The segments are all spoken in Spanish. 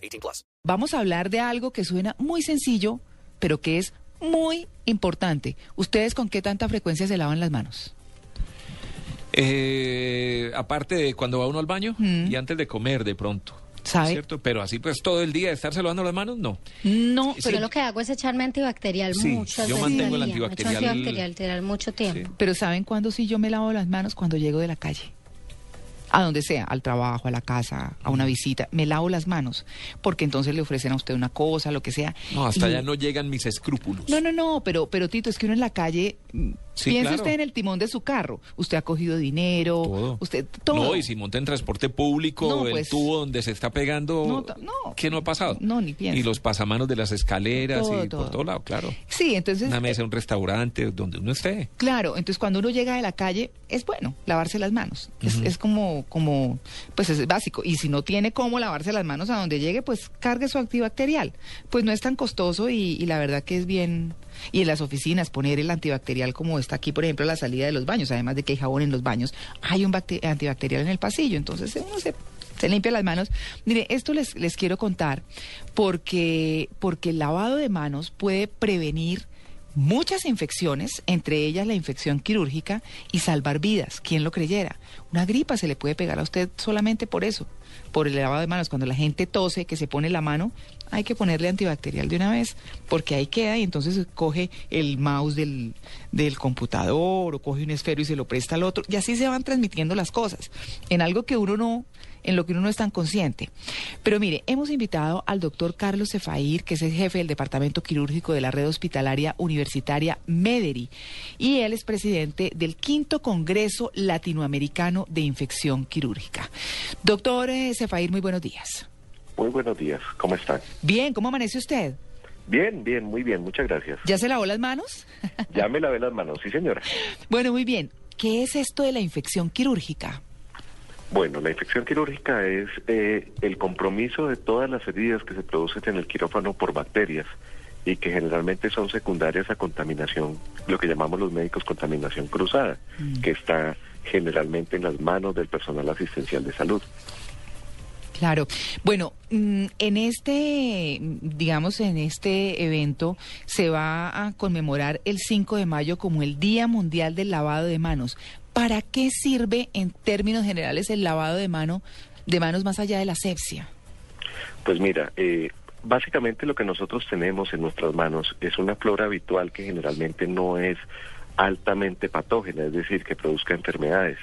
18 plus. Vamos a hablar de algo que suena muy sencillo, pero que es muy importante. ¿Ustedes con qué tanta frecuencia se lavan las manos? Eh, aparte de cuando va uno al baño y antes de comer de pronto. ¿Sabe? ¿Cierto? Pero así pues todo el día estarse lavando las manos, no. No, Sí. pero, Yo lo que hago es echarme antibacterial Sí, muchas yo veces mantengo el antibacterial- antibacterial mucho tiempo. pero ¿saben cuándo sí yo me lavo las manos? Cuando llego de la calle. A donde sea, al trabajo, a la casa, a una visita, me lavo las manos, porque entonces le ofrecen a usted una cosa, lo que sea. No, hasta Y- allá no llegan mis escrúpulos. No, no, no, pero, pero Tito, es que uno en la calle, Sí, piense claro. usted en el timón de su carro, usted ha cogido dinero, Todo. usted, todo. No, y si monta en transporte público, No, el pues- tubo donde se está pegando, No, no. ¿qué no ha pasado? No, ni piense. Y los pasamanos de las escaleras Todo, y todo. por todo lado, claro. Sí, entonces... Una mesa, un restaurante, donde uno esté. Claro, entonces cuando uno llega de la calle es bueno lavarse las manos. Es, es como, como, pues es básico. Y si no tiene cómo lavarse las manos a donde llegue, pues cargue su antibacterial. Pues no es tan costoso y, y la verdad que es bien. Y en las oficinas poner el antibacterial como aquí, por ejemplo, la salida de los baños, además de que hay jabón en los baños, hay un bacte- antibacterial en el pasillo. Entonces uno se se limpia las manos. Mire, esto les, les quiero contar porque, porque el lavado de manos puede prevenir muchas infecciones, entre ellas la infección quirúrgica, y salvar vidas. ¿Quién lo creyera? Una gripa se le puede pegar a usted solamente por eso, por el lavado de manos. Cuando la gente tose, que se pone la mano, hay que ponerle antibacterial de una vez, porque ahí queda y entonces coge el mouse del, del computador o coge un esfero y se lo presta al otro, y así se van transmitiendo las cosas, en algo que uno no en lo que uno no es tan consciente. Pero mire, hemos invitado al doctor Carlos Cefair, que es el jefe del Departamento Quirúrgico de la Red Hospitalaria Universitaria Mederi, y él es presidente del quinto Congreso Latinoamericano de Infección Quirúrgica. Doctor eh, Cefair, muy buenos días. Muy buenos días, ¿cómo están? Bien, ¿cómo amanece usted? Bien, bien, muy bien, muchas gracias. ¿Ya se lavó las manos? Ya me lavé las manos, sí señora. bueno, muy bien. ¿Qué es esto de la infección quirúrgica? Bueno, la infección quirúrgica es eh, el compromiso de todas las heridas que se producen en el quirófano por bacterias y que generalmente son secundarias a contaminación, lo que llamamos los médicos contaminación cruzada, que está generalmente en las manos del personal asistencial de salud. Claro. Bueno, mm, en este, mm, digamos, en este evento se va a conmemorar el 5 de mayo como el Día Mundial del Lavado de Manos. ¿Para qué sirve en términos generales el lavado de mano de manos más allá de la asepsia? Pues mira, eh, básicamente lo que nosotros tenemos en nuestras manos es una flora habitual que generalmente no es altamente patógena, es decir, que produzca enfermedades.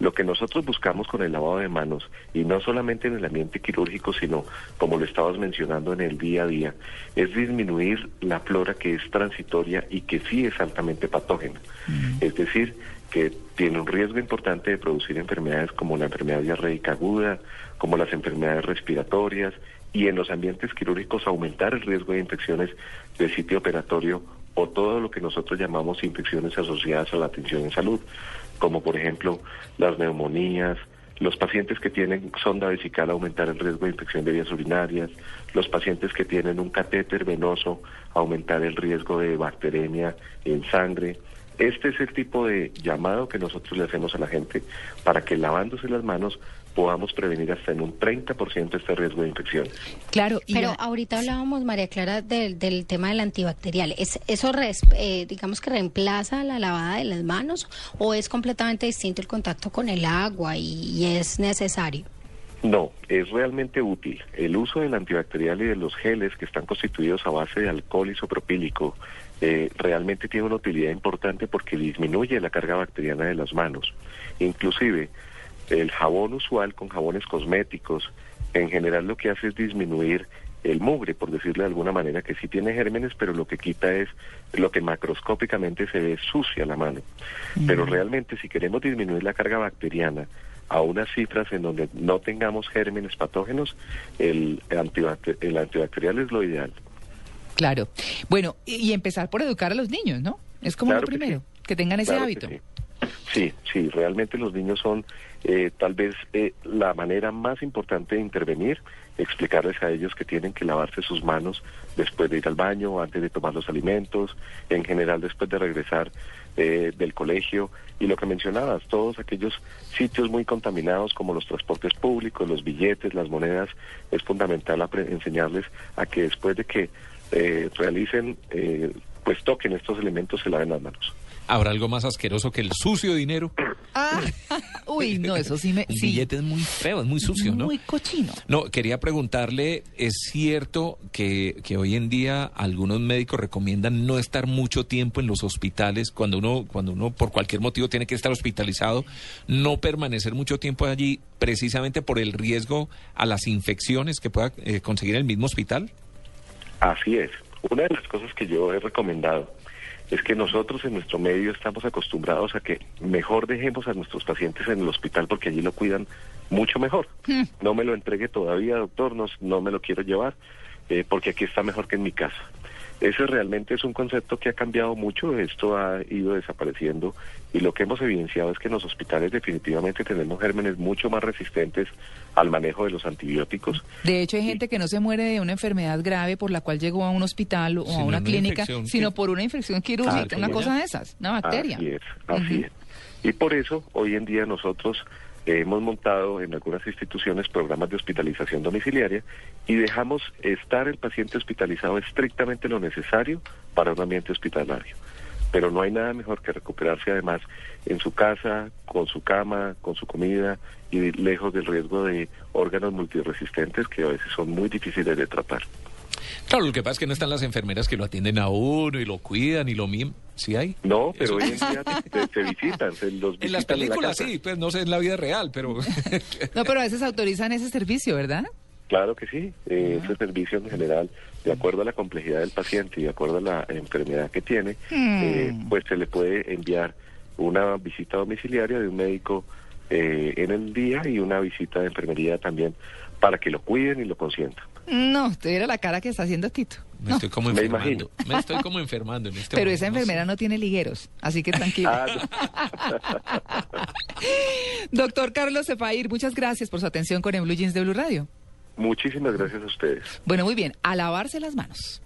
Lo que nosotros buscamos con el lavado de manos, y no solamente en el ambiente quirúrgico, sino como lo estabas mencionando en el día a día, es disminuir la flora que es transitoria y que sí es altamente patógena. Es decir, que tiene un riesgo importante de producir enfermedades como la enfermedad diarreica aguda, como las enfermedades respiratorias, y en los ambientes quirúrgicos aumentar el riesgo de infecciones del sitio operatorio o todo lo que nosotros llamamos infecciones asociadas a la atención en salud, como por ejemplo las neumonías, los pacientes que tienen sonda vesical aumentar el riesgo de infección de vías urinarias, los pacientes que tienen un catéter venoso aumentar el riesgo de bacteremia en sangre. Este es el tipo de llamado que nosotros le hacemos a la gente para que lavándose las manos podamos prevenir hasta en un 30% este riesgo de infección. Claro, y Pero ahorita hablábamos, María Clara, del, del tema del antibacterial. ¿Es, ¿Eso, res- eh, digamos que reemplaza la lavada de las manos o es completamente distinto el contacto con el agua y, y es necesario? No, es realmente útil. El uso del antibacterial y de los geles que están constituidos a base de alcohol isopropílico eh, realmente tiene una utilidad importante porque disminuye la carga bacteriana de las manos. Inclusive, el jabón usual con jabones cosméticos, en general lo que hace es disminuir el mugre, por decirle de alguna manera, que sí tiene gérmenes, pero lo que quita es lo que macroscópicamente se ve sucia la mano. Pero realmente si queremos disminuir la carga bacteriana, a unas cifras en donde no tengamos gérmenes patógenos, el, antibacter- el antibacterial es lo ideal. Claro. Bueno, y, y empezar por educar a los niños, ¿no? Es como Claro lo que primero, sí. que tengan ese Claro hábito. Sí. sí, realmente los niños son eh, tal vez eh, la manera más importante de intervenir, explicarles a ellos que tienen que lavarse sus manos después de ir al baño, antes de tomar los alimentos, en general después de regresar eh, del colegio y lo que mencionabas, todos aquellos sitios muy contaminados como los transportes públicos, los billetes, las monedas, es fundamental enseñarles a que después de que eh, realicen, eh, pues toquen estos elementos, se laven las manos. ¿Habrá algo más asqueroso que el sucio dinero? Ah, uy, no, eso sí me... El sí, billete es muy feo, es muy sucio, ¿no? Muy cochino. No, quería preguntarle, ¿es cierto que, que hoy en día algunos médicos recomiendan no estar mucho tiempo en los hospitales cuando uno, cuando uno por cualquier motivo tiene que estar hospitalizado, no permanecer mucho tiempo allí precisamente por el riesgo a las infecciones que pueda eh, conseguir el mismo hospital? Así es. Una de las cosas que yo he recomendado es que nosotros en nuestro medio estamos acostumbrados a que mejor dejemos a nuestros pacientes en el hospital porque allí lo cuidan mucho mejor. No me lo entregue todavía, doctor, no, no me lo quiero llevar eh, porque aquí está mejor que en mi casa. Ese realmente es un concepto que ha cambiado mucho, esto ha ido desapareciendo y lo que hemos evidenciado es que en los hospitales definitivamente tenemos gérmenes mucho más resistentes al manejo de los antibióticos De hecho, hay gente que no se muere de una enfermedad grave por la cual llegó a un hospital o Sino a una una clínica, sino que- por una infección quirúrgica, Ah, una cosa de esas, una bacteria. Así es, así es. Y por eso hoy en día nosotros hemos montado en algunas instituciones programas de hospitalización domiciliaria y dejamos estar el paciente hospitalizado estrictamente lo necesario para un ambiente hospitalario. Pero no hay nada mejor que recuperarse además en su casa, con su cama, con su comida y lejos del riesgo de órganos multiresistentes que a veces son muy difíciles de tratar. Claro, lo que pasa es que no están las enfermeras que lo atienden a uno y lo cuidan y lo miman. ¿Sí hay? No, pero Eso- hoy en día te, te visitan, se los En las visitan la películas sí, pues no sé en la vida real, pero... No, pero a veces autorizan ese servicio, ¿verdad? Claro que sí, eh, ese servicio en general, de acuerdo a la complejidad del paciente y de acuerdo a la enfermedad que tiene, eh, pues se le puede enviar una visita domiciliaria de un médico eh, en el día y una visita de enfermería también para que lo cuiden y lo consientan. No, usted era la cara que está haciendo Tito. Me No, estoy como Me enfermando. Me estoy como enfermando en este pero momento, esa no sé. enfermera no tiene ligueros, así que tranquilo. Ah, Doctor Carlos Cefair, muchas gracias por su atención con el Blue Jeans de Blue Radio. muchísimas gracias a ustedes. Bueno, muy bien, a lavarse las manos.